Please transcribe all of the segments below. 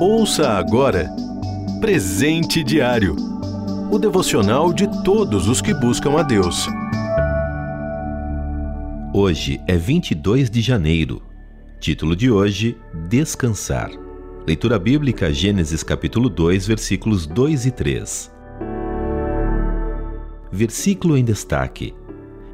Ouça agora Presente Diário o devocional de todos os que buscam a Deus. Hoje é 22 de janeiro. Título de hoje: Descansar. Leitura bíblica Gênesis capítulo 2, versículos 2 e 3. Versículo em destaque.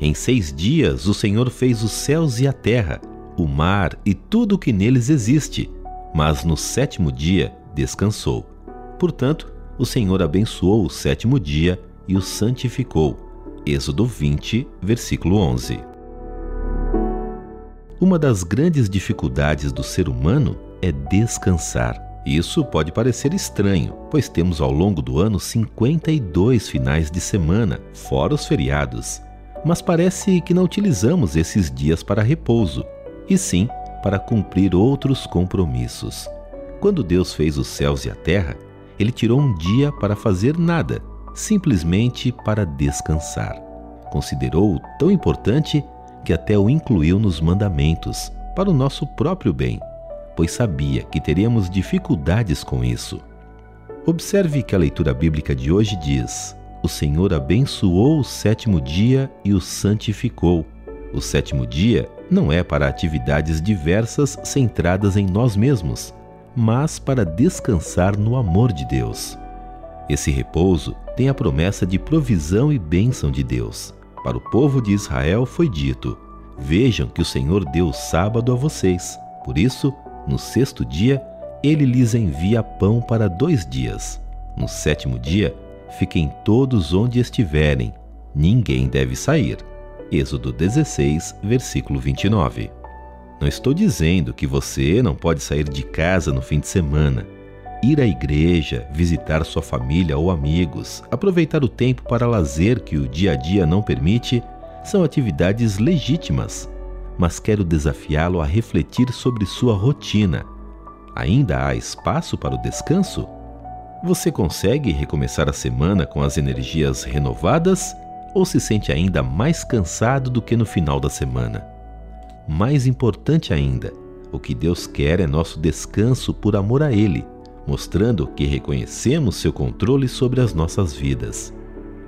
Em seis dias o Senhor fez os céus e a terra, o mar e tudo o que neles existe, mas no sétimo dia descansou. Portanto, o Senhor abençoou o sétimo dia e o santificou. Êxodo 20, versículo 11. Uma das grandes dificuldades do ser humano é descansar. Isso pode parecer estranho, pois temos ao longo do ano 52 finais de semana, fora os feriados. Mas parece que não utilizamos esses dias para repouso, e sim para cumprir outros compromissos. Quando Deus fez os céus e a terra, ele tirou um dia para fazer nada, simplesmente para descansar. Considerou-o tão importante que até o incluiu nos mandamentos, para o nosso próprio bem, pois sabia que teríamos dificuldades com isso. Observe que a leitura bíblica de hoje diz: O Senhor abençoou o sétimo dia e o santificou. O sétimo dia não é para atividades diversas centradas em nós mesmos, mas para descansar no amor de Deus. Esse repouso tem a promessa de provisão e bênção de Deus. Para o povo de Israel foi dito: Vejam que o Senhor deu sábado a vocês. Por isso, no sexto dia, ele lhes envia pão para dois dias. No sétimo dia, fiquem todos onde estiverem, ninguém deve sair. Êxodo 16, versículo 29. Não estou dizendo que você não pode sair de casa no fim de semana, ir à igreja, visitar sua família ou amigos, aproveitar o tempo para lazer que o dia a dia não permite, são atividades legítimas. Mas quero desafiá-lo a refletir sobre sua rotina. Ainda há espaço para o descanso? Você consegue recomeçar a semana com as energias renovadas ou se sente ainda mais cansado do que no final da semana? Mais importante ainda, o que Deus quer é nosso descanso por amor a Ele, mostrando que reconhecemos seu controle sobre as nossas vidas.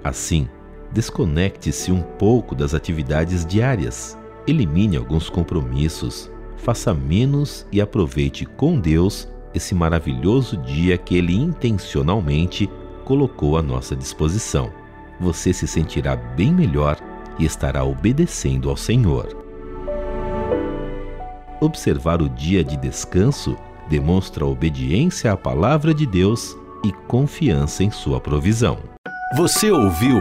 Assim, desconecte-se um pouco das atividades diárias, elimine alguns compromissos, faça menos e aproveite com Deus esse maravilhoso dia que Ele intencionalmente colocou à nossa disposição. Você se sentirá bem melhor e estará obedecendo ao Senhor. Observar o dia de descanso demonstra obediência à palavra de Deus e confiança em sua provisão. Você ouviu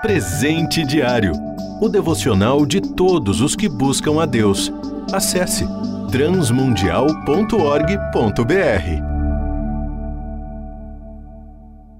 Presente Diário o devocional de todos os que buscam a Deus. Acesse transmundial.org.br.